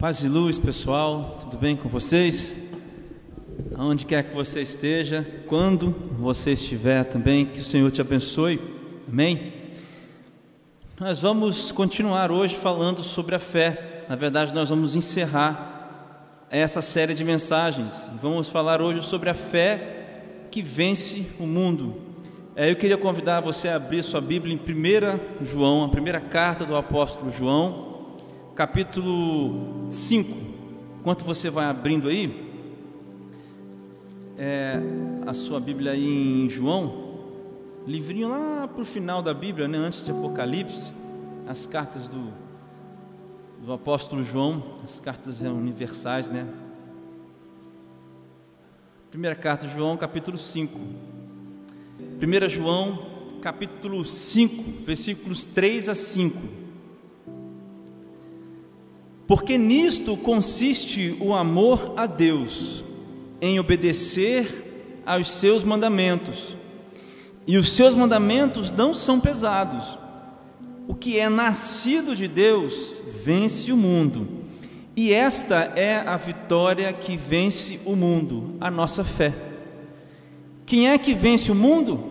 Paz e luz, pessoal, tudo bem com vocês? Aonde quer que você esteja, quando você estiver também, que o Senhor te abençoe, amém? Nós vamos continuar hoje falando sobre a fé, na verdade, nós vamos encerrar essa série de mensagens, vamos falar hoje sobre a fé que vence o mundo. É, eu queria convidar você a abrir sua Bíblia em 1 João, a primeira carta do apóstolo João capítulo 5. Enquanto você vai abrindo aí, é, a sua Bíblia aí em João, livrinho lá para o final da Bíblia, né, antes de Apocalipse, as cartas do, do apóstolo João, as cartas universais, né? Primeira carta de João, capítulo 5. 1 João, capítulo 5, versículos 3 a 5 porque nisto consiste o amor a Deus, em obedecer aos seus mandamentos. E os seus mandamentos não são pesados. O que é nascido de Deus vence o mundo. E esta é a vitória que vence o mundo, a nossa fé. Quem é que vence o mundo?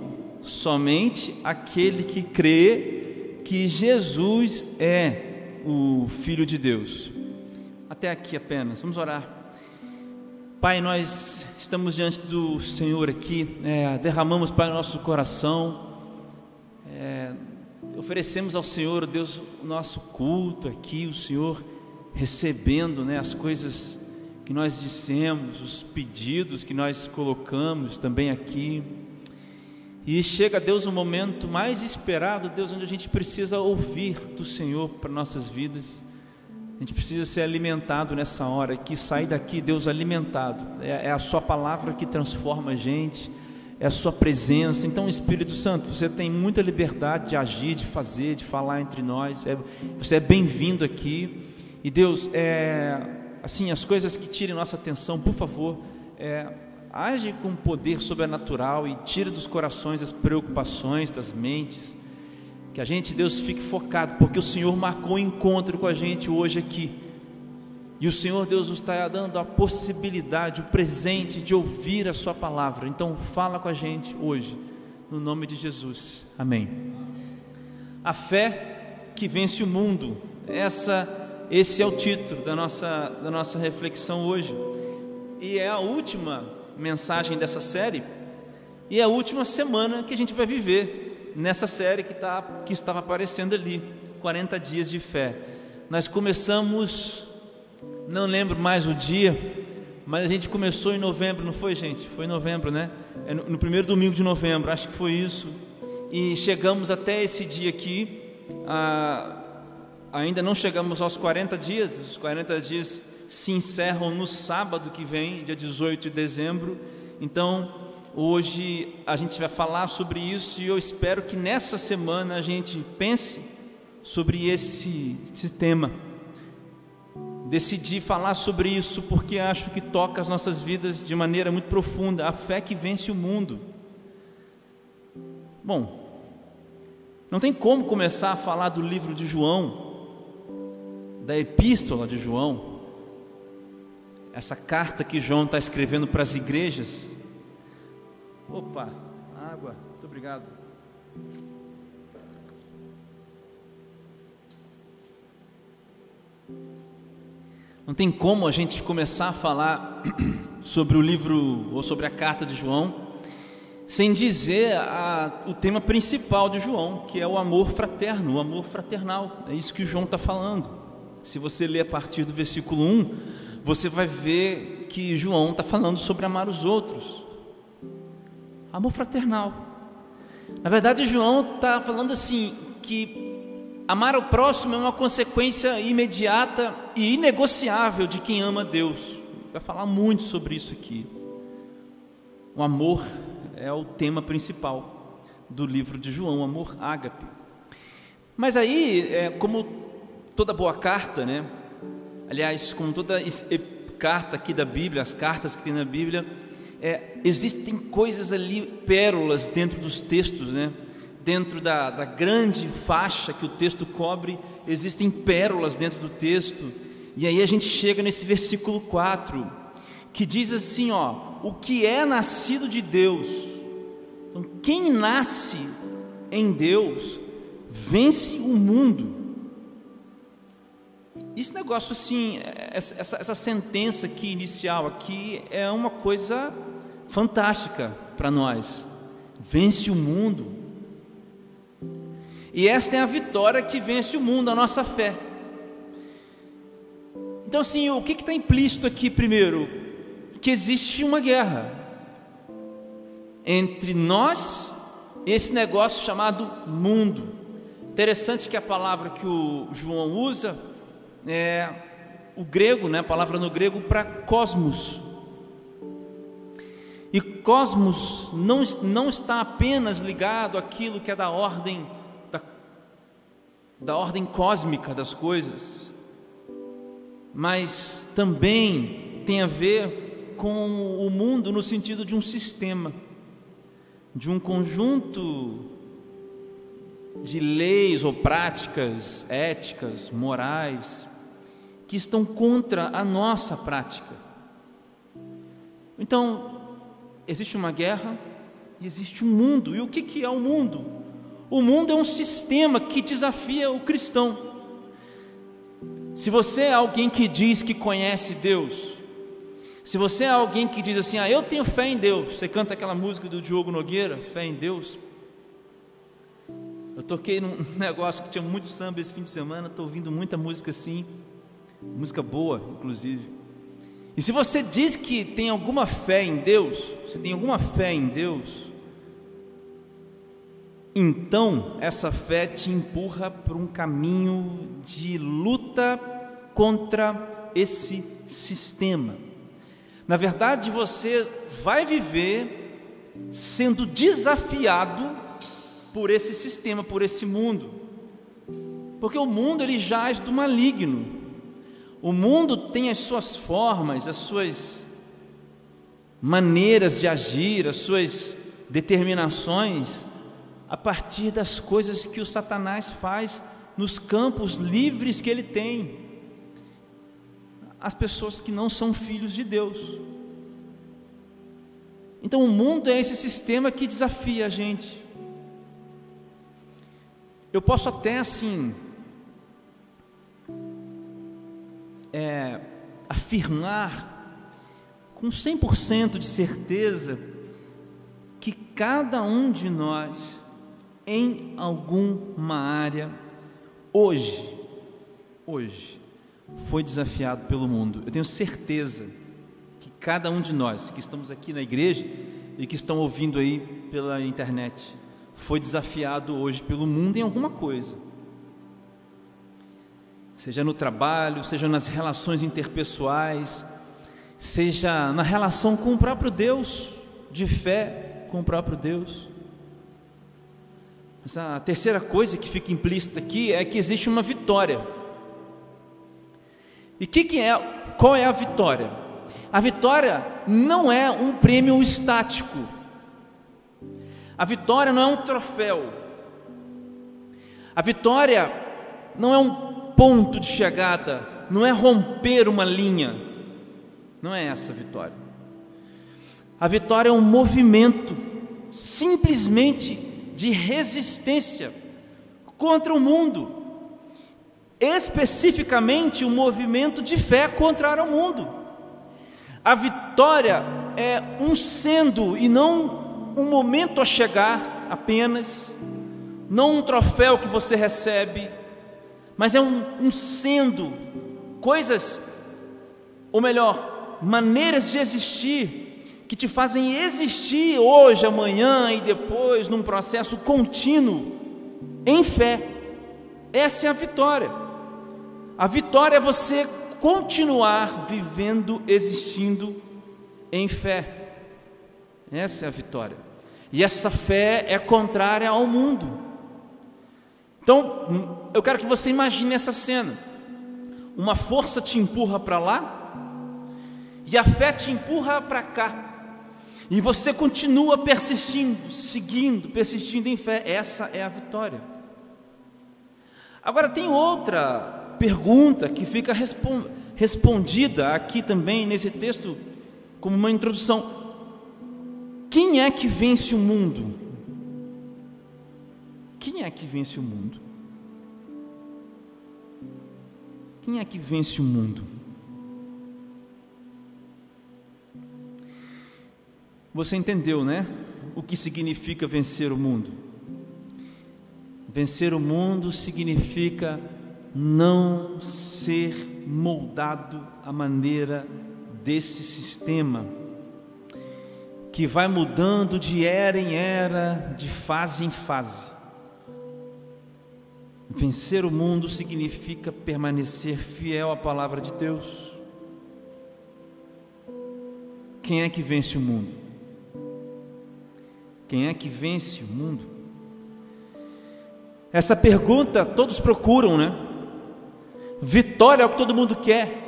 Somente aquele que crê que Jesus é o Filho de Deus. Até aqui apenas, vamos orar. Pai, nós estamos diante do Senhor aqui, é, derramamos, Pai, o nosso coração, é, oferecemos ao Senhor, Deus, o nosso culto aqui, o Senhor recebendo né, as coisas que nós dissemos, os pedidos que nós colocamos também aqui. E chega, Deus, o momento mais esperado, Deus, onde a gente precisa ouvir do Senhor para nossas vidas. A gente precisa ser alimentado nessa hora, que sair daqui, Deus, alimentado. É, é, a Sua palavra que transforma a gente, é a Sua presença. Então, Espírito Santo, você tem muita liberdade de agir, de fazer, de falar entre nós. É, você é bem-vindo aqui. E Deus, é, assim, as coisas que tirem nossa atenção, por favor, é, age com poder sobrenatural e tira dos corações as preocupações, das mentes. Que a gente, Deus, fique focado, porque o Senhor marcou um encontro com a gente hoje aqui. E o Senhor Deus nos está dando a possibilidade, o presente de ouvir a Sua palavra. Então, fala com a gente hoje, no nome de Jesus. Amém. A fé que vence o mundo. Essa, esse é o título da nossa, da nossa reflexão hoje. E é a última mensagem dessa série e é a última semana que a gente vai viver nessa série que, tá, que estava aparecendo ali 40 dias de fé. Nós começamos, não lembro mais o dia, mas a gente começou em novembro, não foi, gente? Foi em novembro, né? É no, no primeiro domingo de novembro, acho que foi isso. E chegamos até esse dia aqui. Ainda não chegamos aos 40 dias, os 40 dias se encerram no sábado que vem, dia 18 de dezembro. Então, hoje a gente vai falar sobre isso e eu espero que nessa semana a gente pense sobre esse, esse tema. Decidi falar sobre isso porque acho que toca as nossas vidas de maneira muito profunda, a fé que vence o mundo. Bom, não tem como começar a falar do livro de João, da epístola de João, essa carta que João está escrevendo para as igrejas. Opa, água, muito obrigado. Não tem como a gente começar a falar sobre o livro ou sobre a carta de João sem dizer a, o tema principal de João, que é o amor fraterno, o amor fraternal. É isso que João está falando. Se você ler a partir do versículo 1, você vai ver que João está falando sobre amar os outros, amor fraternal. Na verdade, João está falando assim: que amar o próximo é uma consequência imediata e inegociável de quem ama Deus. Vai falar muito sobre isso aqui. O amor é o tema principal do livro de João, amor ágape. Mas aí, é, como toda boa carta, né? Aliás, como toda carta aqui da Bíblia, as cartas que tem na Bíblia, é, existem coisas ali, pérolas dentro dos textos, né? Dentro da, da grande faixa que o texto cobre, existem pérolas dentro do texto. E aí a gente chega nesse versículo 4, que diz assim, ó, o que é nascido de Deus. Então, quem nasce em Deus vence o mundo. Esse negócio assim, essa, essa sentença aqui inicial aqui é uma coisa fantástica para nós. Vence o mundo. E esta é a vitória que vence o mundo, a nossa fé. Então, assim, o que está implícito aqui primeiro? Que existe uma guerra entre nós e esse negócio chamado mundo. Interessante que a palavra que o João usa é o grego, né, a palavra no grego para cosmos. E cosmos não, não está apenas ligado àquilo que é da ordem da, da ordem cósmica das coisas, mas também tem a ver com o mundo no sentido de um sistema, de um conjunto de leis ou práticas éticas, morais, que estão contra a nossa prática. Então, existe uma guerra e existe um mundo. E o que, que é o mundo? O mundo é um sistema que desafia o cristão. Se você é alguém que diz que conhece Deus, se você é alguém que diz assim, ah, eu tenho fé em Deus, você canta aquela música do Diogo Nogueira, fé em Deus. Eu toquei num negócio que tinha muito samba esse fim de semana, estou ouvindo muita música assim, música boa, inclusive. E se você diz que tem alguma fé em Deus, você tem alguma fé em Deus, então essa fé te empurra para um caminho de luta contra esse sistema. Na verdade, você vai viver sendo desafiado por esse sistema, por esse mundo. Porque o mundo ele jaz do maligno. O mundo tem as suas formas, as suas maneiras de agir, as suas determinações a partir das coisas que o Satanás faz nos campos livres que ele tem. As pessoas que não são filhos de Deus. Então o mundo é esse sistema que desafia a gente. Eu posso até assim é, afirmar com 100% de certeza que cada um de nós, em alguma área, hoje, hoje, foi desafiado pelo mundo. Eu tenho certeza que cada um de nós que estamos aqui na igreja e que estão ouvindo aí pela internet, foi desafiado hoje pelo mundo em alguma coisa seja no trabalho, seja nas relações interpessoais, seja na relação com o próprio Deus, de fé com o próprio Deus. Mas a terceira coisa que fica implícita aqui é que existe uma vitória. E que que é, qual é a vitória? A vitória não é um prêmio estático. A vitória não é um troféu. A vitória não é um ponto de chegada, não é romper uma linha, não é essa a vitória. A vitória é um movimento, simplesmente de resistência contra o mundo, especificamente um movimento de fé contrário ao mundo. A vitória é um sendo e não um momento a chegar apenas, não um troféu que você recebe, mas é um, um sendo, coisas, ou melhor, maneiras de existir, que te fazem existir hoje, amanhã e depois, num processo contínuo, em fé. Essa é a vitória. A vitória é você continuar vivendo, existindo em fé. Essa é a vitória. E essa fé é contrária ao mundo. Então, eu quero que você imagine essa cena. Uma força te empurra para lá e a fé te empurra para cá. E você continua persistindo, seguindo, persistindo em fé. Essa é a vitória. Agora tem outra pergunta que fica respondida aqui também nesse texto, como uma introdução. Quem é que vence o mundo? Quem é que vence o mundo? Quem é que vence o mundo? Você entendeu, né? O que significa vencer o mundo? Vencer o mundo significa não ser moldado à maneira desse sistema que vai mudando de era em era, de fase em fase. Vencer o mundo significa permanecer fiel à palavra de Deus. Quem é que vence o mundo? Quem é que vence o mundo? Essa pergunta todos procuram, né? Vitória é o que todo mundo quer.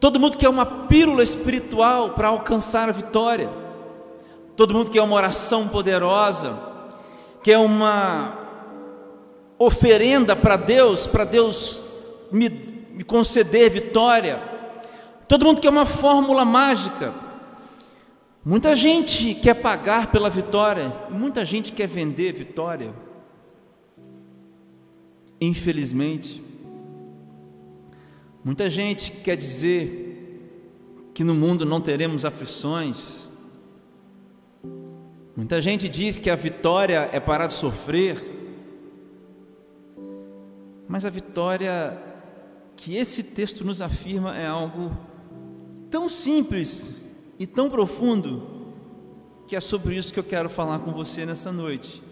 Todo mundo quer uma pílula espiritual para alcançar a vitória. Todo mundo quer uma oração poderosa, quer uma oferenda para Deus, para Deus me, me conceder vitória. Todo mundo quer uma fórmula mágica. Muita gente quer pagar pela vitória, muita gente quer vender vitória. Infelizmente, muita gente quer dizer que no mundo não teremos aflições. Muita gente diz que a vitória é parar de sofrer. Mas a vitória que esse texto nos afirma é algo tão simples e tão profundo que é sobre isso que eu quero falar com você nessa noite.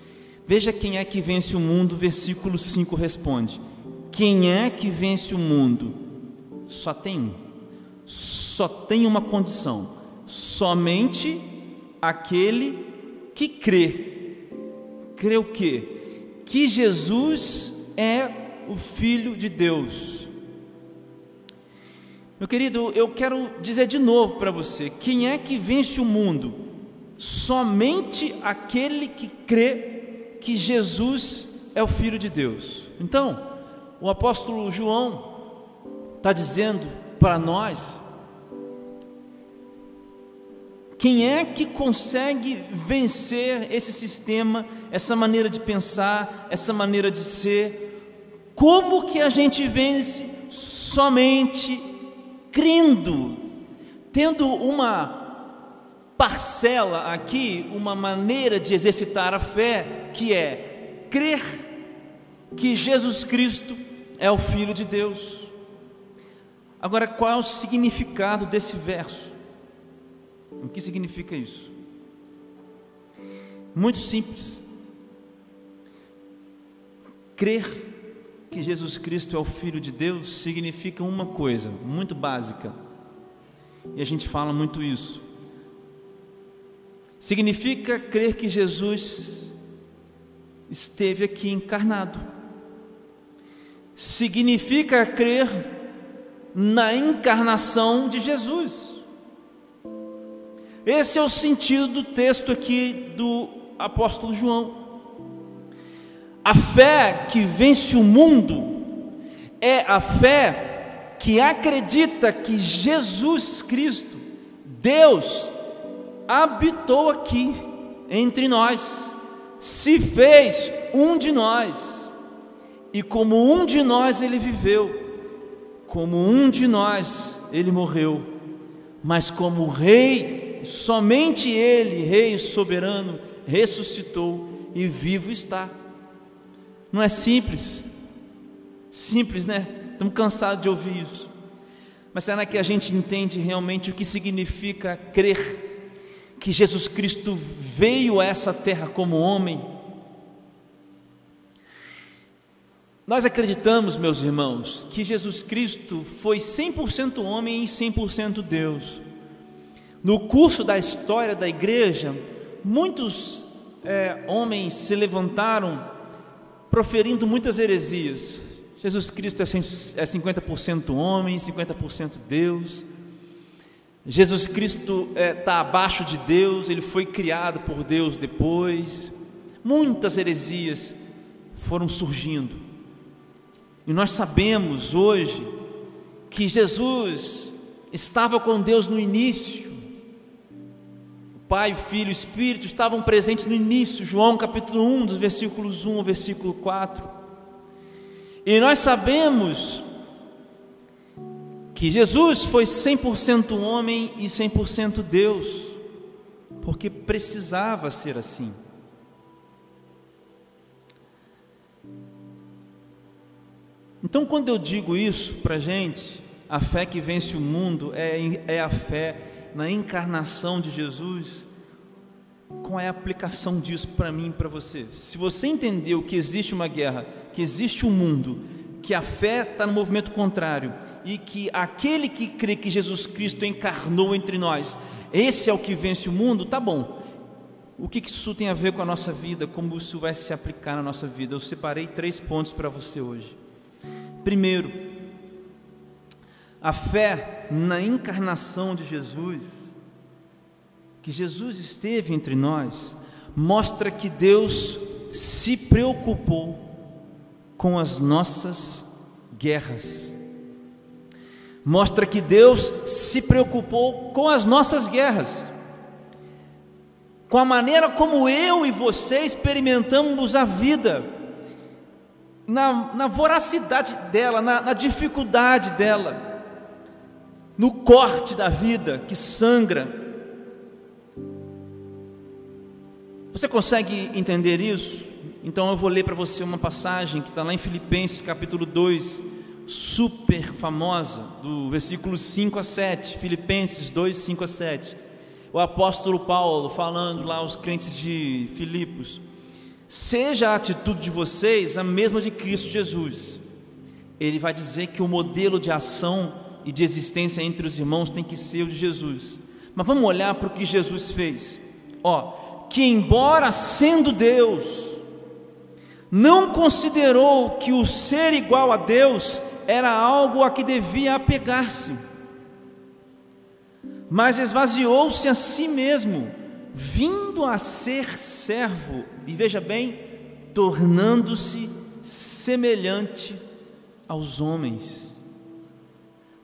Veja quem é que vence o mundo, versículo 5 responde: Quem é que vence o mundo? Só tem um, só tem uma condição: somente aquele que crê. Crê o quê? Que Jesus é o Filho de Deus meu querido, eu quero dizer de novo para você: quem é que vence o mundo? Somente aquele que crê que Jesus é o Filho de Deus. Então, o apóstolo João está dizendo para nós: quem é que consegue vencer esse sistema, essa maneira de pensar, essa maneira de ser? Como que a gente vence? Somente crendo, tendo uma parcela aqui, uma maneira de exercitar a fé, que é crer que Jesus Cristo é o Filho de Deus. Agora, qual é o significado desse verso? O que significa isso? Muito simples. Crer que Jesus Cristo é o Filho de Deus significa uma coisa muito básica, e a gente fala muito isso. Significa crer que Jesus esteve aqui encarnado. Significa crer na encarnação de Jesus. Esse é o sentido do texto aqui do apóstolo João. A fé que vence o mundo é a fé que acredita que Jesus Cristo, Deus, habitou aqui entre nós, se fez um de nós, e como um de nós ele viveu, como um de nós ele morreu, mas como Rei, somente Ele, Rei soberano, ressuscitou e vivo está. Não é simples? Simples, né? Estamos cansados de ouvir isso. Mas será que a gente entende realmente o que significa crer que Jesus Cristo veio a essa terra como homem? Nós acreditamos, meus irmãos, que Jesus Cristo foi 100% homem e 100% Deus. No curso da história da igreja, muitos é, homens se levantaram proferindo muitas heresias. Jesus Cristo é 50% é homem, 50% Deus. Jesus Cristo está é, tá abaixo de Deus, ele foi criado por Deus depois. Muitas heresias foram surgindo. E nós sabemos hoje que Jesus estava com Deus no início. Pai, Filho Espírito estavam presentes no início. João capítulo 1, dos versículos 1 ao versículo 4. E nós sabemos que Jesus foi 100% homem e 100% Deus, porque precisava ser assim. Então, quando eu digo isso para gente, a fé que vence o mundo é, é a fé na encarnação de Jesus. Qual é a aplicação disso para mim e para você? Se você entendeu que existe uma guerra, que existe um mundo, que a fé está no movimento contrário e que aquele que crê que Jesus Cristo encarnou entre nós, esse é o que vence o mundo, tá bom. O que isso tem a ver com a nossa vida? Como isso vai se aplicar na nossa vida? Eu separei três pontos para você hoje. Primeiro, a fé na encarnação de Jesus, que Jesus esteve entre nós, mostra que Deus se preocupou com as nossas guerras. Mostra que Deus se preocupou com as nossas guerras, com a maneira como eu e você experimentamos a vida na, na voracidade dela, na, na dificuldade dela, no corte da vida que sangra. Você consegue entender isso? Então eu vou ler para você uma passagem que está lá em Filipenses capítulo 2, super famosa, do versículo 5 a 7, Filipenses 2, 5 a 7. O apóstolo Paulo falando lá aos crentes de Filipos seja a atitude de vocês a mesma de Cristo Jesus. Ele vai dizer que o modelo de ação e de existência entre os irmãos tem que ser o de Jesus. Mas vamos olhar para o que Jesus fez. Ó, que embora sendo Deus, não considerou que o ser igual a Deus era algo a que devia apegar-se, mas esvaziou-se a si mesmo vindo a ser servo, e veja bem, tornando-se semelhante aos homens.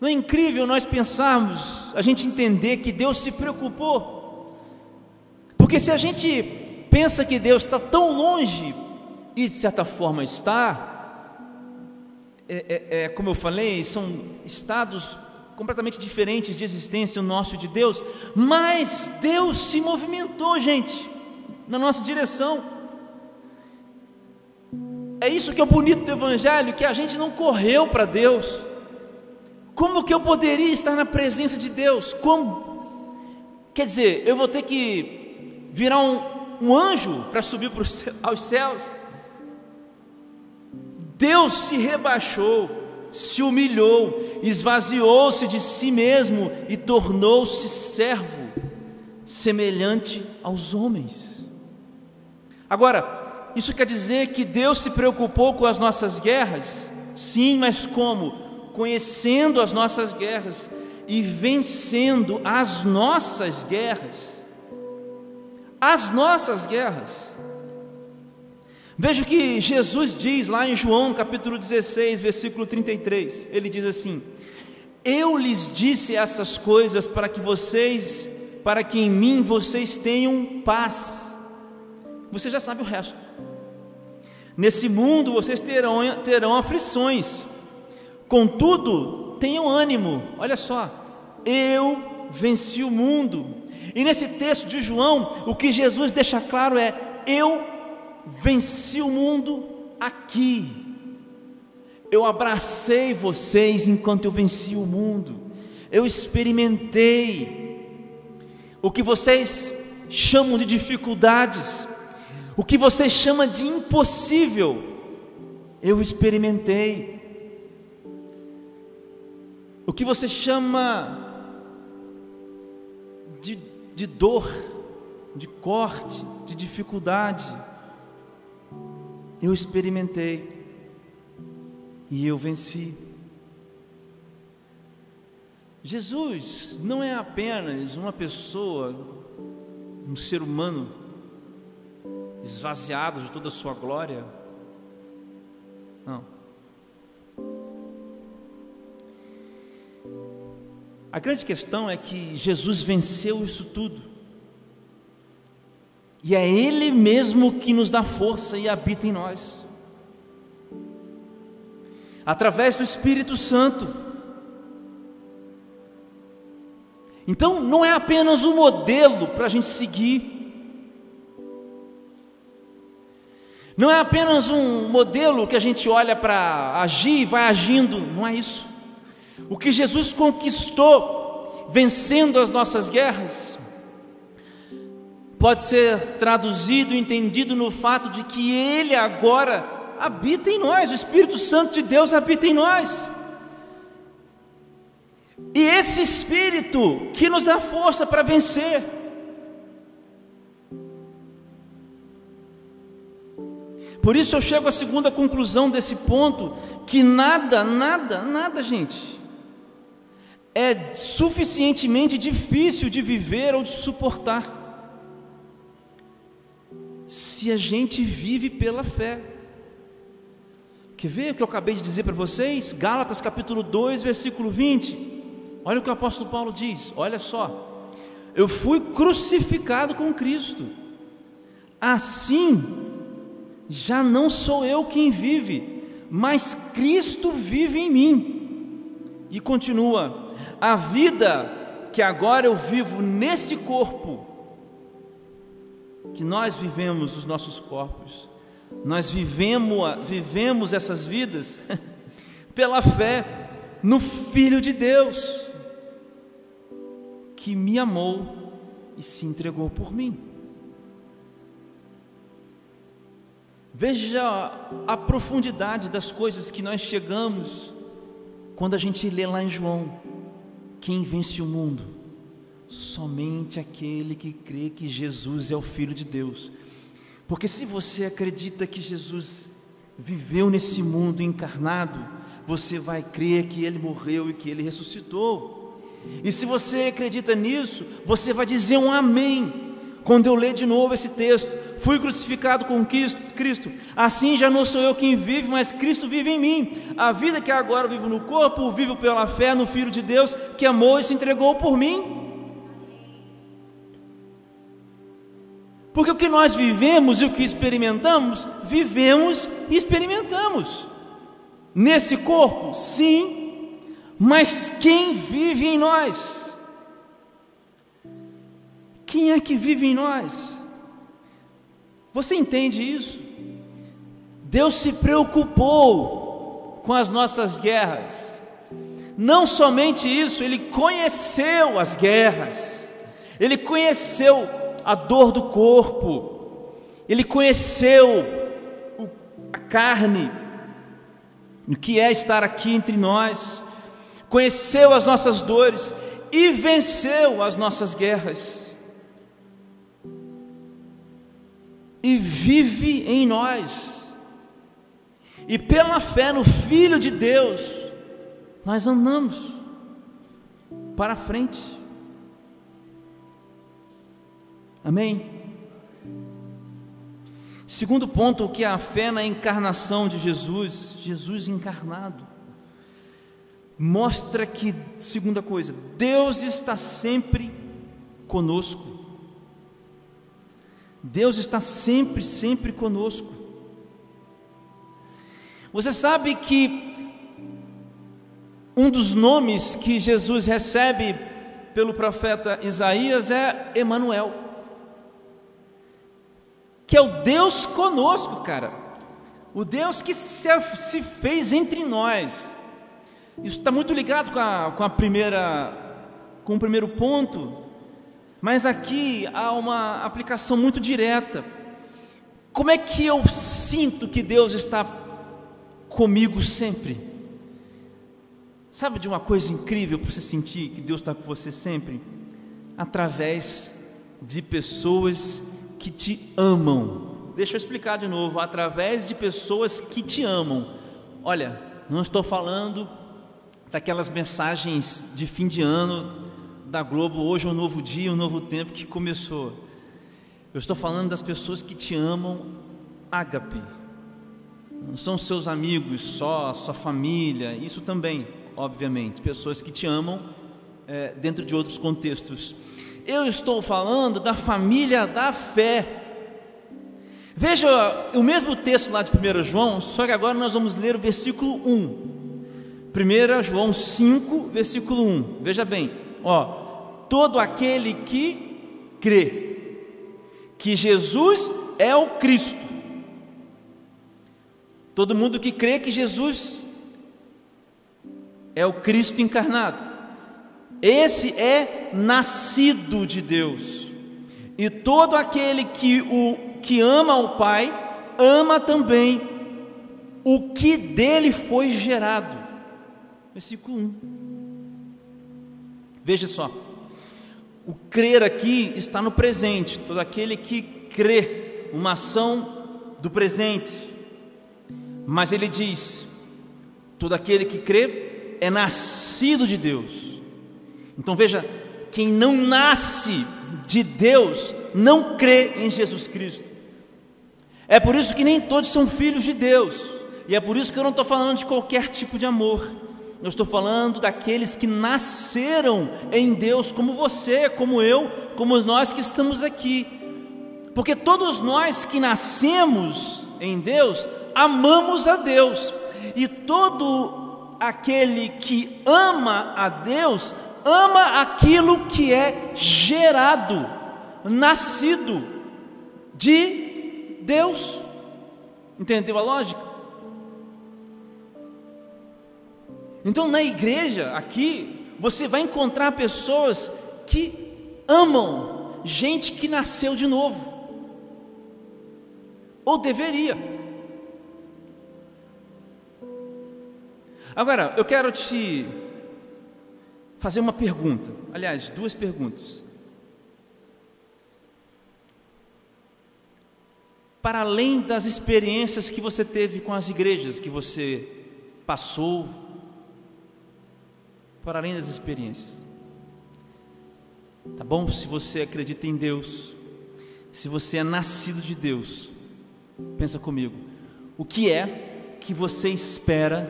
Não é incrível nós pensarmos, a gente entender que Deus se preocupou? Porque se a gente pensa que Deus está tão longe, e de certa forma está, é, é, é, como eu falei, são estados completamente diferentes de existência, o nosso e de Deus, mas Deus se movimentou, gente, na nossa direção. É isso que é o bonito do Evangelho, que a gente não correu para Deus. Como que eu poderia estar na presença de Deus? Como? Quer dizer, eu vou ter que virar um, um anjo para subir para aos céus? Deus se rebaixou se humilhou, esvaziou-se de si mesmo e tornou-se servo, semelhante aos homens. Agora, isso quer dizer que Deus se preocupou com as nossas guerras? Sim, mas como? Conhecendo as nossas guerras e vencendo as nossas guerras. As nossas guerras. Veja o que Jesus diz lá em João capítulo 16, versículo 33. Ele diz assim: Eu lhes disse essas coisas para que vocês, para que em mim vocês tenham paz. Você já sabe o resto. Nesse mundo vocês terão, terão aflições, contudo, tenham ânimo. Olha só, eu venci o mundo. E nesse texto de João, o que Jesus deixa claro é: Eu venci o mundo aqui. Eu abracei vocês enquanto eu venci o mundo. Eu experimentei o que vocês chamam de dificuldades, o que vocês chamam de impossível. Eu experimentei. O que você chama de, de dor, de corte, de dificuldade eu experimentei e eu venci. Jesus não é apenas uma pessoa, um ser humano esvaziado de toda a sua glória. Não. A grande questão é que Jesus venceu isso tudo. E é Ele mesmo que nos dá força e habita em nós. Através do Espírito Santo. Então, não é apenas um modelo para a gente seguir. Não é apenas um modelo que a gente olha para agir e vai agindo. Não é isso. O que Jesus conquistou, vencendo as nossas guerras, pode ser traduzido, entendido no fato de que Ele agora habita em nós, o Espírito Santo de Deus habita em nós. E esse Espírito que nos dá força para vencer. Por isso eu chego à segunda conclusão desse ponto: que nada, nada, nada, gente, é suficientemente difícil de viver ou de suportar se a gente vive pela fé. Quer ver o que eu acabei de dizer para vocês? Gálatas capítulo 2, versículo 20. Olha o que o apóstolo Paulo diz: olha só, eu fui crucificado com Cristo, assim, já não sou eu quem vive, mas Cristo vive em mim. E continua: a vida que agora eu vivo nesse corpo, que nós vivemos nos nossos corpos, nós vivemos, vivemos essas vidas pela fé no Filho de Deus, que me amou e se entregou por mim. Veja a profundidade das coisas que nós chegamos quando a gente lê lá em João: quem vence o mundo? Somente aquele que crê que Jesus é o Filho de Deus. Porque se você acredita que Jesus viveu nesse mundo encarnado, você vai crer que ele morreu e que ele ressuscitou. E se você acredita nisso, você vai dizer um amém. Quando eu ler de novo esse texto, fui crucificado com Cristo, assim já não sou eu quem vive, mas Cristo vive em mim. A vida que agora vivo no corpo, vivo pela fé no Filho de Deus que amou e se entregou por mim. Porque o que nós vivemos e o que experimentamos, vivemos e experimentamos. Nesse corpo, sim, mas quem vive em nós? Quem é que vive em nós? Você entende isso? Deus se preocupou com as nossas guerras. Não somente isso, ele conheceu as guerras. Ele conheceu a dor do corpo, ele conheceu a carne, o que é estar aqui entre nós, conheceu as nossas dores e venceu as nossas guerras. E vive em nós. E pela fé no Filho de Deus, nós andamos para frente. Amém? Segundo ponto, o que é a fé na encarnação de Jesus, Jesus encarnado, mostra que, segunda coisa, Deus está sempre conosco. Deus está sempre, sempre conosco. Você sabe que um dos nomes que Jesus recebe pelo profeta Isaías é Emanuel que é o Deus conosco, cara. O Deus que se, fez entre nós. Isso está muito ligado com a, com a primeira, com o primeiro ponto, mas aqui há uma aplicação muito direta. Como é que eu sinto que Deus está comigo sempre? Sabe de uma coisa incrível para você sentir que Deus está com você sempre? Através de pessoas que te amam. Deixa eu explicar de novo, através de pessoas que te amam. Olha, não estou falando daquelas mensagens de fim de ano da Globo, hoje é um novo dia, um novo tempo que começou. Eu estou falando das pessoas que te amam ágape. Não são seus amigos só, sua família, isso também, obviamente, pessoas que te amam é, dentro de outros contextos. Eu estou falando da família da fé. Veja o mesmo texto lá de 1 João, só que agora nós vamos ler o versículo 1. 1 João 5, versículo 1. Veja bem, ó, todo aquele que crê que Jesus é o Cristo. Todo mundo que crê que Jesus é o Cristo encarnado. Esse é nascido de Deus. E todo aquele que o que ama o Pai, ama também o que dele foi gerado. Versículo 1. Veja só. O crer aqui está no presente. Todo aquele que crê, uma ação do presente. Mas ele diz: todo aquele que crê é nascido de Deus. Então veja, quem não nasce de Deus não crê em Jesus Cristo. É por isso que nem todos são filhos de Deus. E é por isso que eu não estou falando de qualquer tipo de amor. Eu estou falando daqueles que nasceram em Deus, como você, como eu, como nós que estamos aqui. Porque todos nós que nascemos em Deus, amamos a Deus. E todo aquele que ama a Deus, ama aquilo que é gerado, nascido de Deus. Entendeu a lógica? Então, na igreja, aqui, você vai encontrar pessoas que amam gente que nasceu de novo, ou deveria. Agora, eu quero te fazer uma pergunta, aliás, duas perguntas. para além das experiências que você teve com as igrejas que você passou, para além das experiências. Tá bom? Se você acredita em Deus, se você é nascido de Deus, pensa comigo. O que é que você espera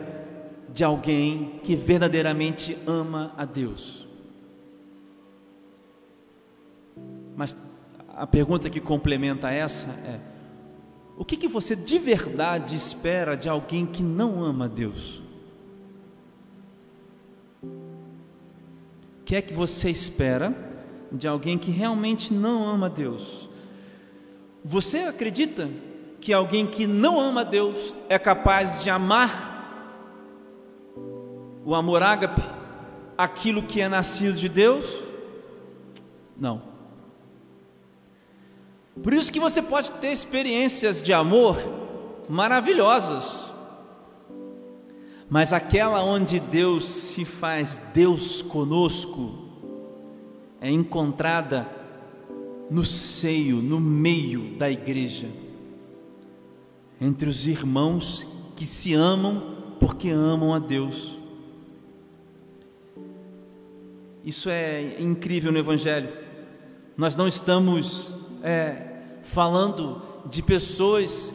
de alguém que verdadeiramente ama a Deus? Mas a pergunta que complementa essa é: o que, que você de verdade espera de alguém que não ama a Deus? Que é que você espera de alguém que realmente não ama Deus? Você acredita que alguém que não ama Deus é capaz de amar o amor ágape, aquilo que é nascido de Deus? Não. Por isso que você pode ter experiências de amor maravilhosas, mas aquela onde Deus se faz Deus conosco é encontrada no seio, no meio da igreja, entre os irmãos que se amam porque amam a Deus. Isso é incrível no Evangelho. Nós não estamos é, falando de pessoas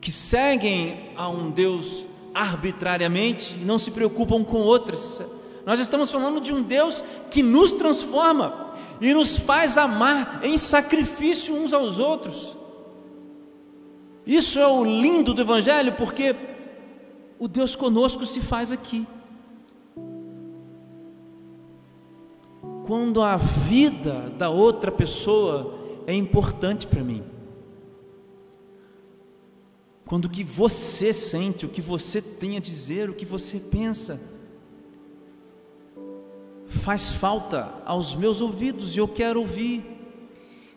que seguem a um Deus arbitrariamente e não se preocupam com outras. Nós estamos falando de um Deus que nos transforma e nos faz amar em sacrifício uns aos outros. Isso é o lindo do Evangelho, porque o Deus conosco se faz aqui. Quando a vida da outra pessoa é importante para mim. Quando o que você sente, o que você tem a dizer, o que você pensa, faz falta aos meus ouvidos e eu quero ouvir.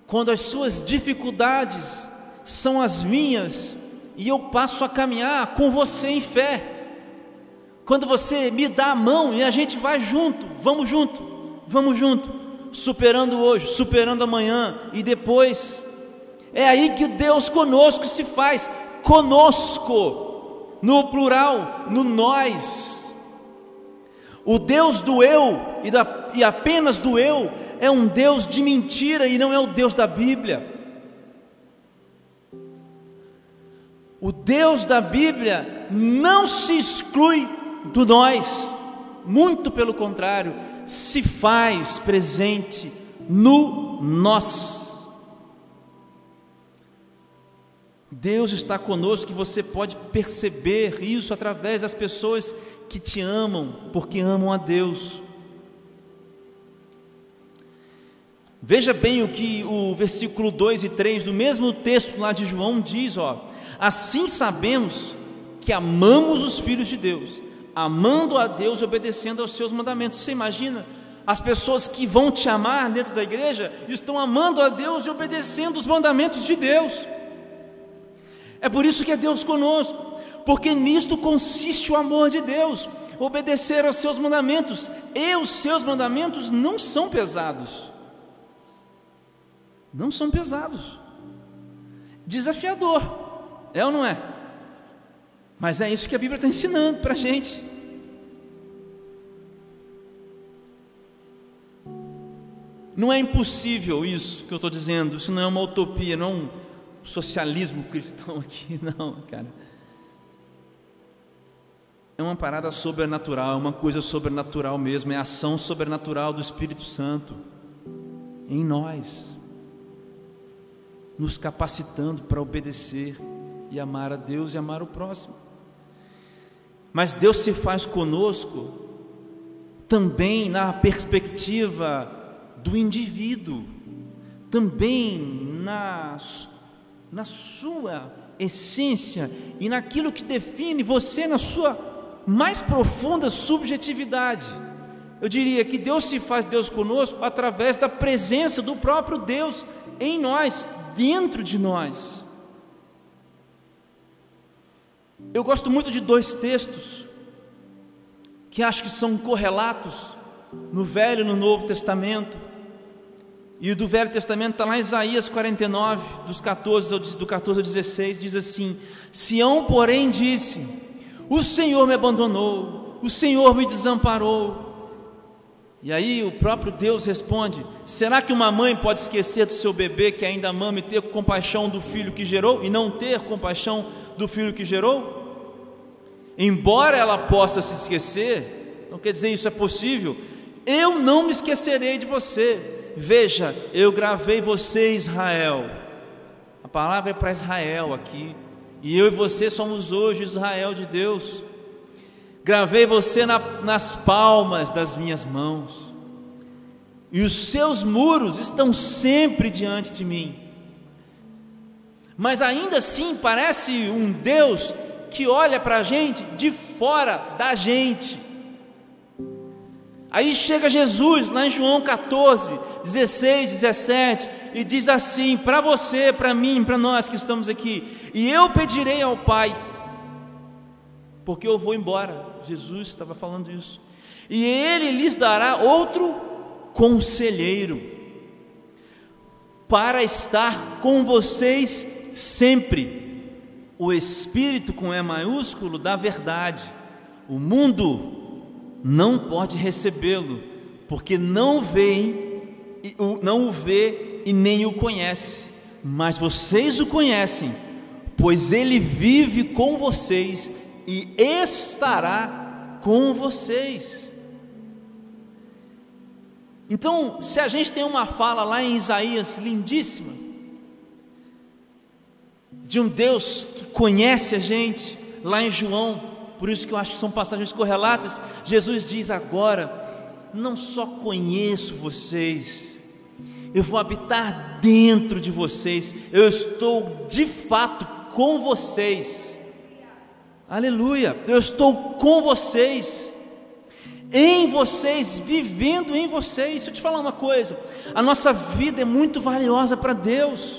Quando as suas dificuldades são as minhas e eu passo a caminhar com você em fé. Quando você me dá a mão e a gente vai junto, vamos junto, vamos junto superando hoje, superando amanhã e depois. É aí que Deus conosco se faz, conosco, no plural, no nós. O Deus do eu e, da, e apenas do eu é um Deus de mentira e não é o Deus da Bíblia. O Deus da Bíblia não se exclui do nós, muito pelo contrário, se faz presente no nós. Deus está conosco e você pode perceber isso através das pessoas que te amam, porque amam a Deus. Veja bem o que o versículo 2 e 3 do mesmo texto lá de João diz, ó: Assim sabemos que amamos os filhos de Deus, amando a Deus e obedecendo aos seus mandamentos. Você imagina? As pessoas que vão te amar dentro da igreja estão amando a Deus e obedecendo os mandamentos de Deus. É por isso que é Deus conosco, porque nisto consiste o amor de Deus, obedecer aos seus mandamentos, e os seus mandamentos não são pesados não são pesados. Desafiador, é ou não é? Mas é isso que a Bíblia está ensinando para a gente. Não é impossível isso que eu estou dizendo, isso não é uma utopia, não é um socialismo cristão aqui, não, cara. É uma parada sobrenatural, é uma coisa sobrenatural mesmo, é a ação sobrenatural do Espírito Santo em nós nos capacitando para obedecer e amar a Deus e amar o próximo. Mas Deus se faz conosco também na perspectiva do indivíduo, também na, na sua essência e naquilo que define você na sua mais profunda subjetividade. Eu diria que Deus se faz Deus conosco através da presença do próprio Deus em nós, dentro de nós. Eu gosto muito de dois textos que acho que são correlatos no Velho e no Novo Testamento. E o do Velho Testamento está lá em Isaías 49, dos 14, do 14 ao 16, diz assim: Sião, porém, disse: O Senhor me abandonou, o Senhor me desamparou, e aí o próprio Deus responde: será que uma mãe pode esquecer do seu bebê que ainda mama e ter compaixão do filho que gerou e não ter compaixão do filho que gerou? Embora ela possa se esquecer, então quer dizer, isso é possível, eu não me esquecerei de você. Veja, eu gravei você, Israel. A palavra é para Israel aqui. E eu e você somos hoje Israel de Deus. Gravei você na, nas palmas das minhas mãos, e os seus muros estão sempre diante de mim. Mas ainda assim parece um Deus que olha para a gente de fora da gente. Aí chega Jesus lá em João 14, 16, 17 e diz assim: para você, para mim, para nós que estamos aqui, e eu pedirei ao Pai, porque eu vou embora, Jesus estava falando isso. E ele lhes dará outro conselheiro para estar com vocês sempre. O Espírito com E maiúsculo da verdade. O mundo não pode recebê-lo, porque não vê, não o vê e nem o conhece. Mas vocês o conhecem, pois ele vive com vocês e estará com vocês. Então, se a gente tem uma fala lá em Isaías lindíssima, de um Deus que conhece a gente, lá em João, por isso que eu acho que são passagens correlatas, Jesus diz agora: não só conheço vocês, eu vou habitar dentro de vocês, eu estou de fato com vocês. Aleluia, eu estou com vocês, em vocês, vivendo em vocês. Deixa eu te falar uma coisa: a nossa vida é muito valiosa para Deus,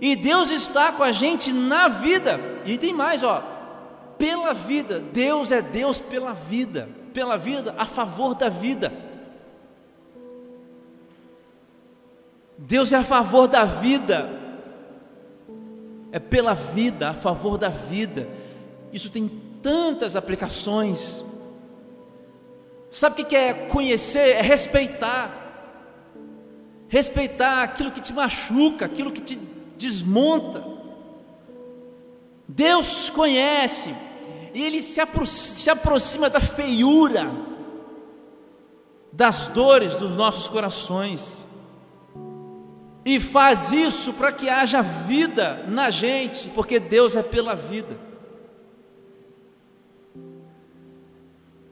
e Deus está com a gente na vida, e tem mais, ó, pela vida, Deus é Deus pela vida, pela vida, a favor da vida. Deus é a favor da vida, é pela vida, a favor da vida. Isso tem tantas aplicações. Sabe o que é conhecer? É respeitar. Respeitar aquilo que te machuca, aquilo que te desmonta. Deus conhece, e ele se, apro se aproxima da feiura, das dores dos nossos corações, e faz isso para que haja vida na gente, porque Deus é pela vida.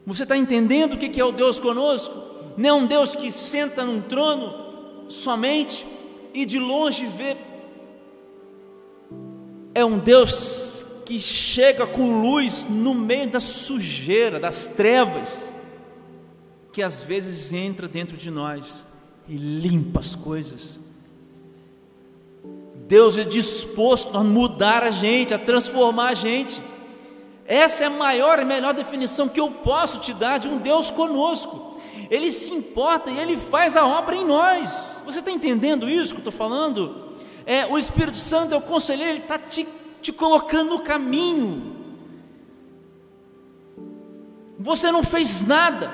Você está entendendo o que é o Deus conosco? Não é um Deus que senta num trono somente e de longe vê. É um Deus que chega com luz no meio da sujeira, das trevas, que às vezes entra dentro de nós e limpa as coisas. Deus é disposto a mudar a gente, a transformar a gente. Essa é a maior e melhor definição que eu posso te dar de um Deus conosco. Ele se importa e ele faz a obra em nós. Você está entendendo isso que eu estou falando? É, o Espírito Santo é o conselheiro, ele está te, te colocando no caminho. Você não fez nada,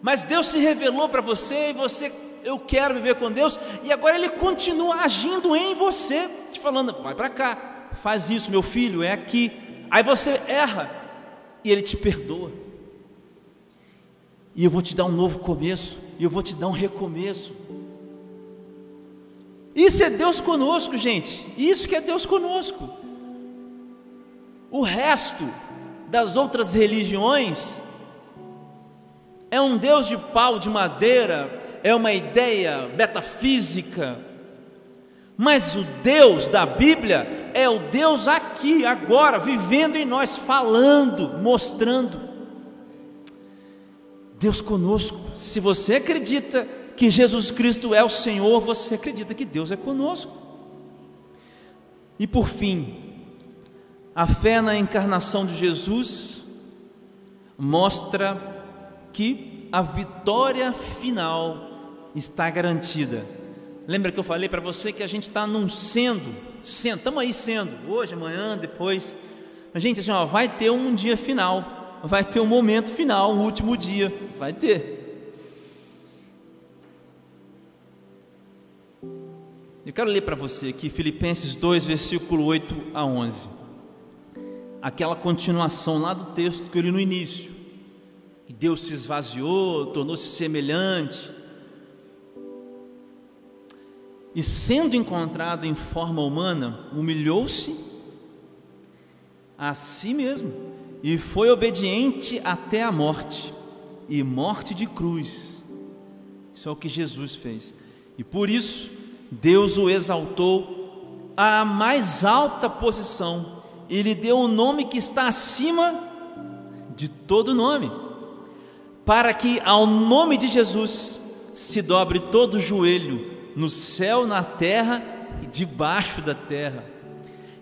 mas Deus se revelou para você e você, eu quero viver com Deus, e agora Ele continua agindo em você, te falando: vai para cá, faz isso, meu filho, é aqui. Aí você erra e Ele te perdoa e eu vou te dar um novo começo, e eu vou te dar um recomeço. Isso é Deus conosco, gente. Isso que é Deus conosco. O resto das outras religiões é um Deus de pau de madeira, é uma ideia metafísica. Mas o Deus da Bíblia é o Deus aqui, agora, vivendo em nós, falando, mostrando. Deus conosco. Se você acredita que Jesus Cristo é o Senhor, você acredita que Deus é conosco. E por fim, a fé na encarnação de Jesus mostra que a vitória final está garantida. Lembra que eu falei para você que a gente está num sendo, estamos aí sendo, hoje, amanhã, depois. A gente assim, ó, vai ter um dia final vai ter um momento final, um último dia, vai ter. Eu quero ler para você aqui Filipenses 2, versículo 8 a 11. Aquela continuação lá do texto que eu li no início. Que Deus se esvaziou, tornou-se semelhante. E sendo encontrado em forma humana, humilhou-se a si mesmo e foi obediente até a morte e morte de cruz. Isso é o que Jesus fez. E por isso Deus o exaltou à mais alta posição e lhe deu o um nome que está acima de todo nome, para que ao nome de Jesus se dobre todo joelho no céu, na terra e debaixo da terra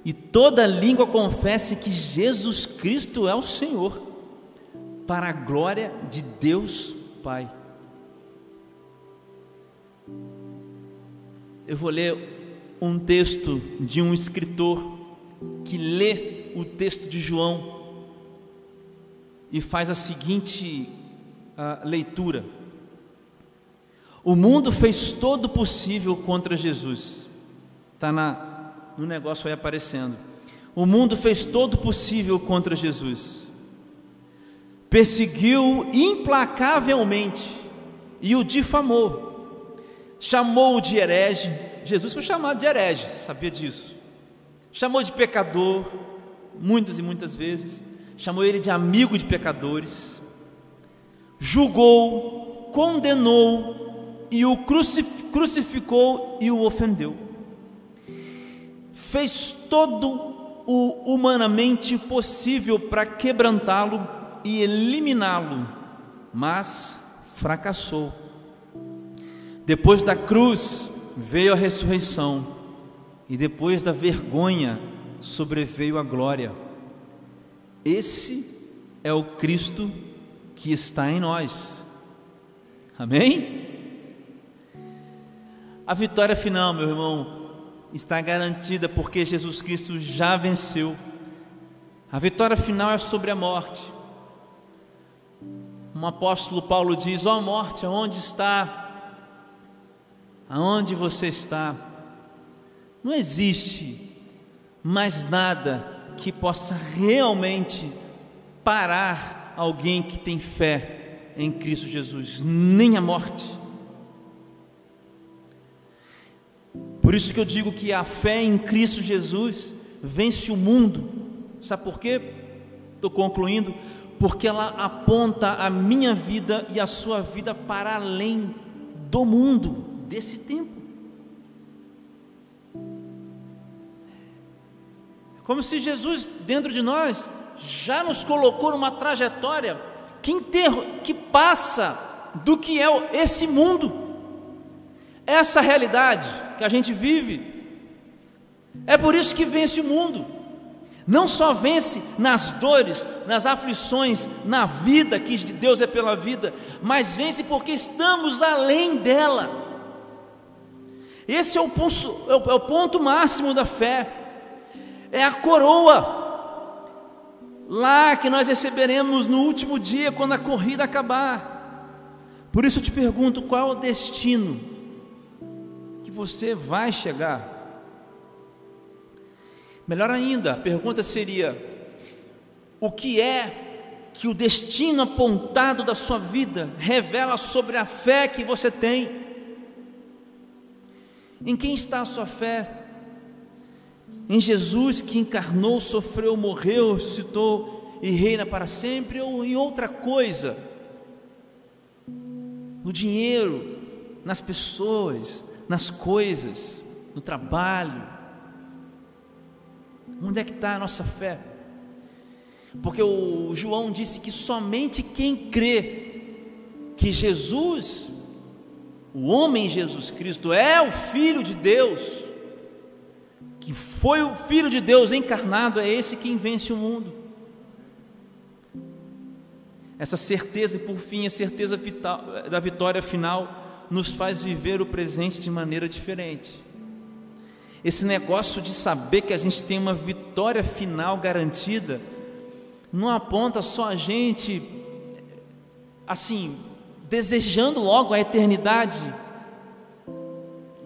e toda língua confesse que Jesus Cristo é o Senhor, para a glória de Deus Pai. Eu vou ler um texto de um escritor que lê o texto de João e faz a seguinte a leitura: O mundo fez todo o possível contra Jesus, está no negócio aí aparecendo. O mundo fez todo o possível contra Jesus, perseguiu implacavelmente e o difamou, chamou-o de herege. Jesus foi chamado de herege, sabia disso? Chamou de pecador, muitas e muitas vezes, chamou ele de amigo de pecadores, julgou, condenou e o crucificou e o ofendeu fez todo o humanamente possível para quebrantá-lo e eliminá-lo, mas fracassou. Depois da cruz veio a ressurreição, e depois da vergonha sobreveio a glória. Esse é o Cristo que está em nós. Amém? A vitória final, meu irmão, está garantida porque Jesus Cristo já venceu. A vitória final é sobre a morte. Um apóstolo Paulo diz: Ó oh, morte, aonde está? Aonde você está? Não existe mais nada que possa realmente parar alguém que tem fé em Cristo Jesus, nem a morte. Por isso que eu digo que a fé em Cristo Jesus vence o mundo. Sabe por quê? Estou concluindo. Porque ela aponta a minha vida e a sua vida para além do mundo, desse tempo. Como se Jesus, dentro de nós, já nos colocou numa trajetória que, enterro, que passa do que é esse mundo, essa realidade que a gente vive. É por isso que vence o mundo. Não só vence nas dores, nas aflições, na vida, que de Deus é pela vida, mas vence porque estamos além dela. Esse é o ponto, é o ponto máximo da fé, é a coroa lá que nós receberemos no último dia, quando a corrida acabar. Por isso eu te pergunto: qual é o destino que você vai chegar? Melhor ainda, a pergunta seria: o que é que o destino apontado da sua vida revela sobre a fé que você tem? Em quem está a sua fé? em Jesus que encarnou, sofreu, morreu, ressuscitou e reina para sempre, ou em outra coisa, no dinheiro, nas pessoas, nas coisas, no trabalho. Onde é que está a nossa fé? Porque o João disse que somente quem crê que Jesus, o homem Jesus Cristo, é o Filho de Deus, que foi o Filho de Deus encarnado, é esse quem vence o mundo. Essa certeza, e por fim, a certeza vital, da vitória final, nos faz viver o presente de maneira diferente. Esse negócio de saber que a gente tem uma vitória final garantida, não aponta só a gente, assim, desejando logo a eternidade,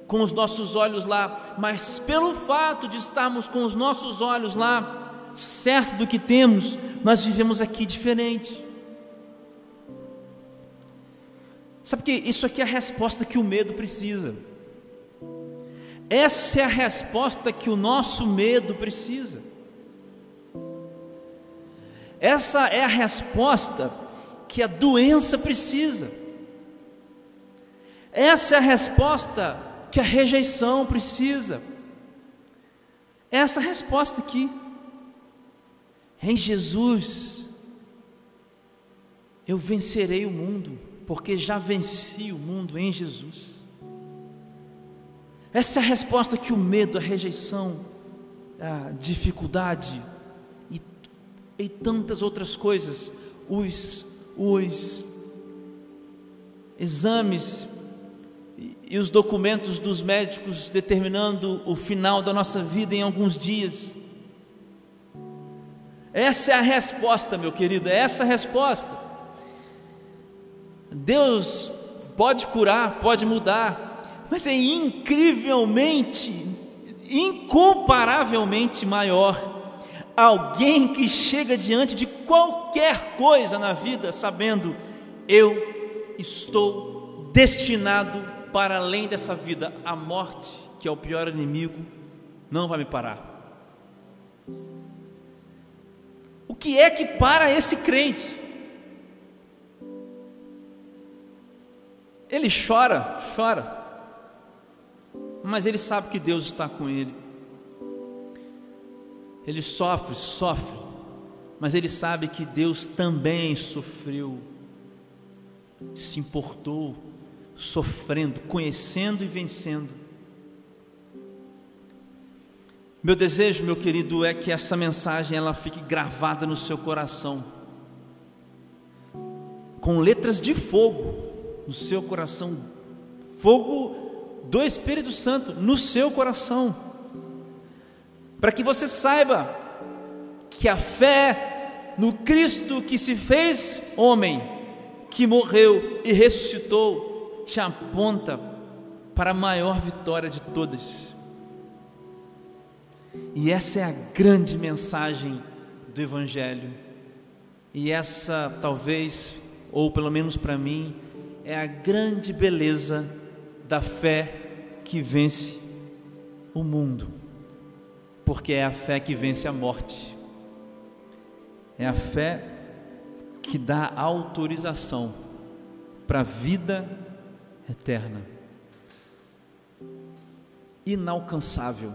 com os nossos olhos lá, mas pelo fato de estarmos com os nossos olhos lá, certo do que temos, nós vivemos aqui diferente. Sabe que isso aqui é a resposta que o medo precisa. Essa é a resposta que o nosso medo precisa. Essa é a resposta que a doença precisa. Essa é a resposta que a rejeição precisa. Essa resposta aqui. Em Jesus, eu vencerei o mundo, porque já venci o mundo em Jesus. Essa é a resposta que o medo, a rejeição, a dificuldade e, e tantas outras coisas, os, os exames e os documentos dos médicos determinando o final da nossa vida em alguns dias. Essa é a resposta, meu querido, é essa a resposta. Deus pode curar, pode mudar, mas é incrivelmente, incomparavelmente maior alguém que chega diante de qualquer coisa na vida sabendo eu estou destinado para além dessa vida, a morte, que é o pior inimigo, não vai me parar. O que é que para esse crente? Ele chora, chora, mas ele sabe que Deus está com ele. Ele sofre, sofre, mas ele sabe que Deus também sofreu, se importou, sofrendo, conhecendo e vencendo. Meu desejo, meu querido, é que essa mensagem ela fique gravada no seu coração, com letras de fogo no seu coração, fogo do Espírito Santo no seu coração, para que você saiba que a fé no Cristo que se fez homem, que morreu e ressuscitou, te aponta para a maior vitória de todas. E essa é a grande mensagem do Evangelho. E essa, talvez, ou pelo menos para mim, é a grande beleza da fé que vence o mundo, porque é a fé que vence a morte, é a fé que dá autorização para a vida eterna, inalcançável.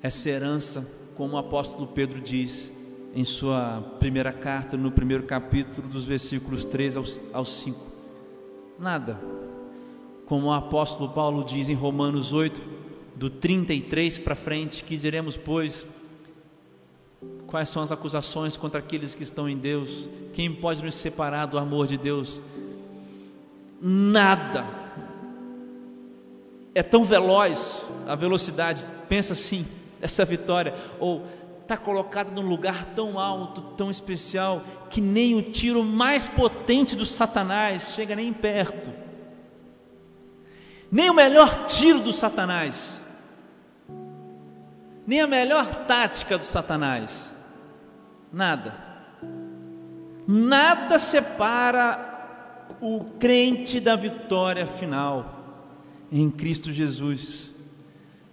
Essa herança, como o apóstolo Pedro diz em sua primeira carta, no primeiro capítulo, dos versículos 3 aos 5. Nada. Como o apóstolo Paulo diz em Romanos 8, do 33 para frente, que diremos, pois, quais são as acusações contra aqueles que estão em Deus? Quem pode nos separar do amor de Deus? Nada. É tão veloz a velocidade, pensa assim, essa vitória, ou está colocada num lugar tão alto, tão especial, que nem o tiro mais potente do Satanás chega nem perto. Nem o melhor tiro do Satanás, nem a melhor tática do Satanás, nada, nada separa o crente da vitória final em Cristo Jesus.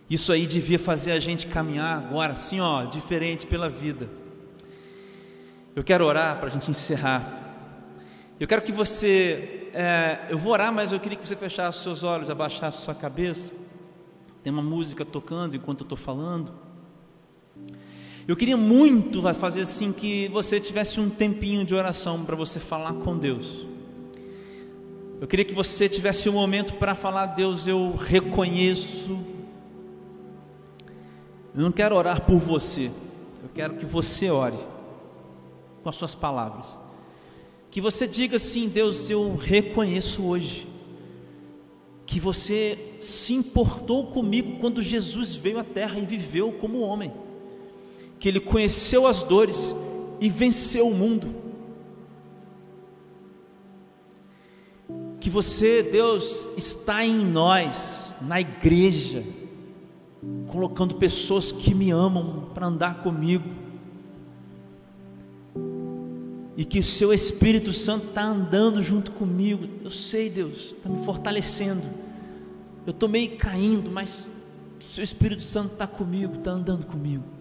Isso aí devia fazer a gente caminhar agora, assim, ó, diferente pela vida. Eu quero orar para a gente encerrar. Eu quero que você, é, eu vou orar, mas eu queria que você fechasse seus olhos, abaixasse sua cabeça. Tem uma música tocando enquanto eu estou falando. Eu queria muito fazer assim que você tivesse um tempinho de oração para você falar com Deus. Eu queria que você tivesse um momento para falar, Deus, eu reconheço eu não quero orar por você, eu quero que você ore com as suas palavras. Que você diga assim: Deus, eu reconheço hoje que você se importou comigo quando Jesus veio à terra e viveu como homem, que ele conheceu as dores e venceu o mundo. Que você, Deus, está em nós, na igreja, colocando pessoas que me amam para andar comigo. E que o seu Espírito Santo está andando junto comigo. Eu sei, Deus, está me fortalecendo. Eu estou meio caindo, mas o seu Espírito Santo está comigo, está andando comigo.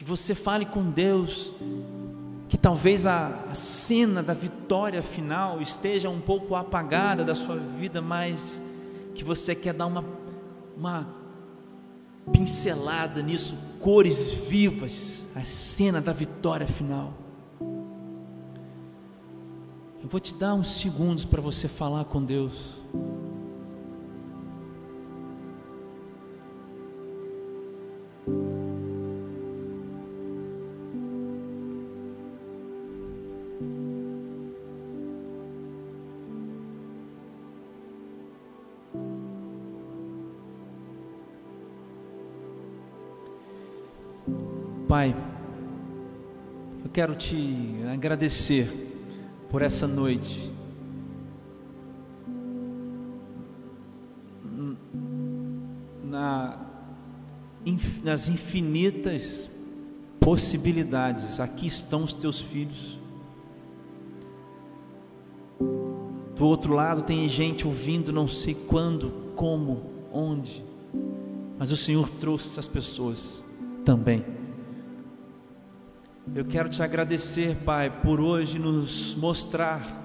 Que você fale com Deus, que talvez a, a cena da vitória final esteja um pouco apagada da sua vida, mas que você quer dar uma uma pincelada nisso, cores vivas, a cena da vitória final. Eu vou te dar uns segundos para você falar com Deus. Pai, eu quero te agradecer por essa noite. Na, nas infinitas possibilidades, aqui estão os teus filhos. Do outro lado tem gente ouvindo, não sei quando, como, onde, mas o Senhor trouxe essas pessoas também. Eu quero te agradecer, Pai, por hoje nos mostrar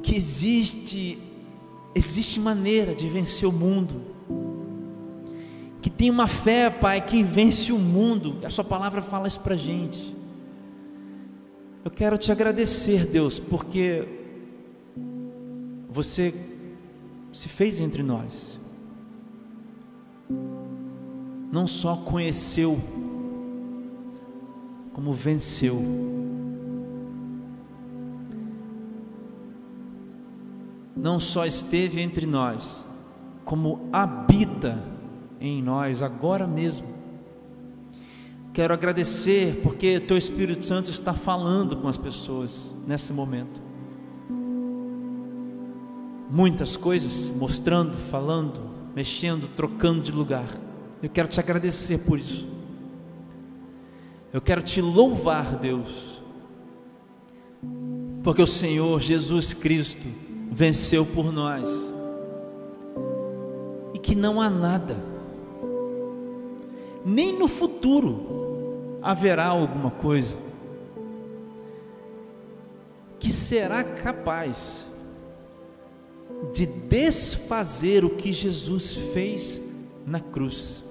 que existe existe maneira de vencer o mundo. Que tem uma fé, Pai, que vence o mundo. A sua palavra fala isso pra gente. Eu quero te agradecer, Deus, porque você se fez entre nós. Não só conheceu como venceu. Não só esteve entre nós, como habita em nós agora mesmo. Quero agradecer porque Teu Espírito Santo está falando com as pessoas nesse momento. muitas coisas, mostrando, falando, mexendo, trocando de lugar. Eu quero te agradecer por isso. Eu quero te louvar, Deus, porque o Senhor Jesus Cristo venceu por nós, e que não há nada, nem no futuro haverá alguma coisa que será capaz de desfazer o que Jesus fez na cruz.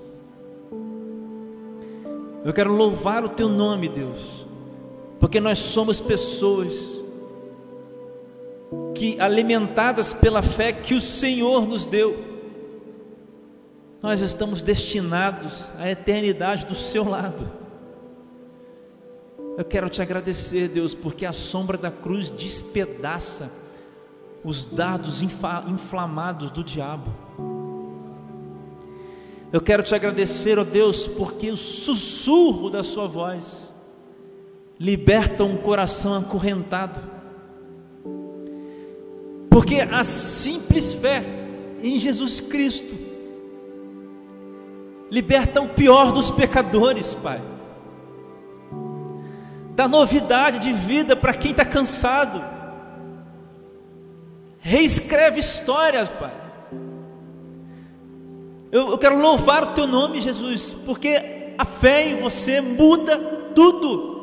Eu quero louvar o teu nome, Deus, porque nós somos pessoas que, alimentadas pela fé que o Senhor nos deu, nós estamos destinados à eternidade do Seu lado. Eu quero te agradecer, Deus, porque a sombra da cruz despedaça os dados inflamados do diabo. Eu quero te agradecer, ó oh Deus, porque o sussurro da Sua voz liberta um coração acorrentado. Porque a simples fé em Jesus Cristo liberta o pior dos pecadores, Pai dá novidade de vida para quem está cansado. Reescreve histórias, Pai. Eu, eu quero louvar o Teu nome, Jesus, porque a fé em você muda tudo.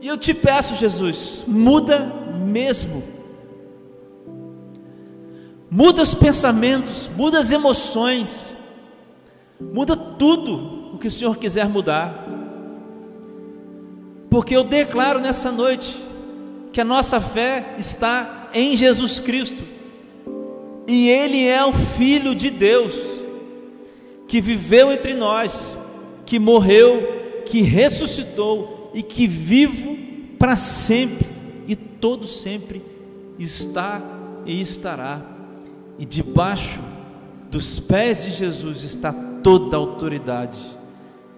E eu te peço, Jesus, muda mesmo. Muda os pensamentos, muda as emoções, muda tudo que o Senhor quiser mudar. Porque eu declaro nessa noite que a nossa fé está em Jesus Cristo. E Ele é o Filho de Deus, que viveu entre nós, que morreu, que ressuscitou e que vivo para sempre e todo sempre está e estará. E debaixo dos pés de Jesus está toda a autoridade.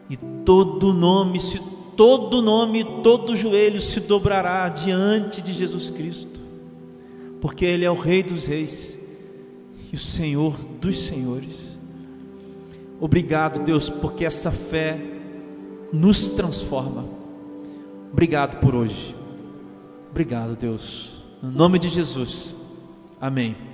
E todo nome se todo nome, todo joelho se dobrará diante de Jesus Cristo, porque Ele é o Rei dos Reis e o Senhor dos Senhores. Obrigado, Deus, porque essa fé nos transforma. Obrigado por hoje. Obrigado, Deus. No nome de Jesus. Amém.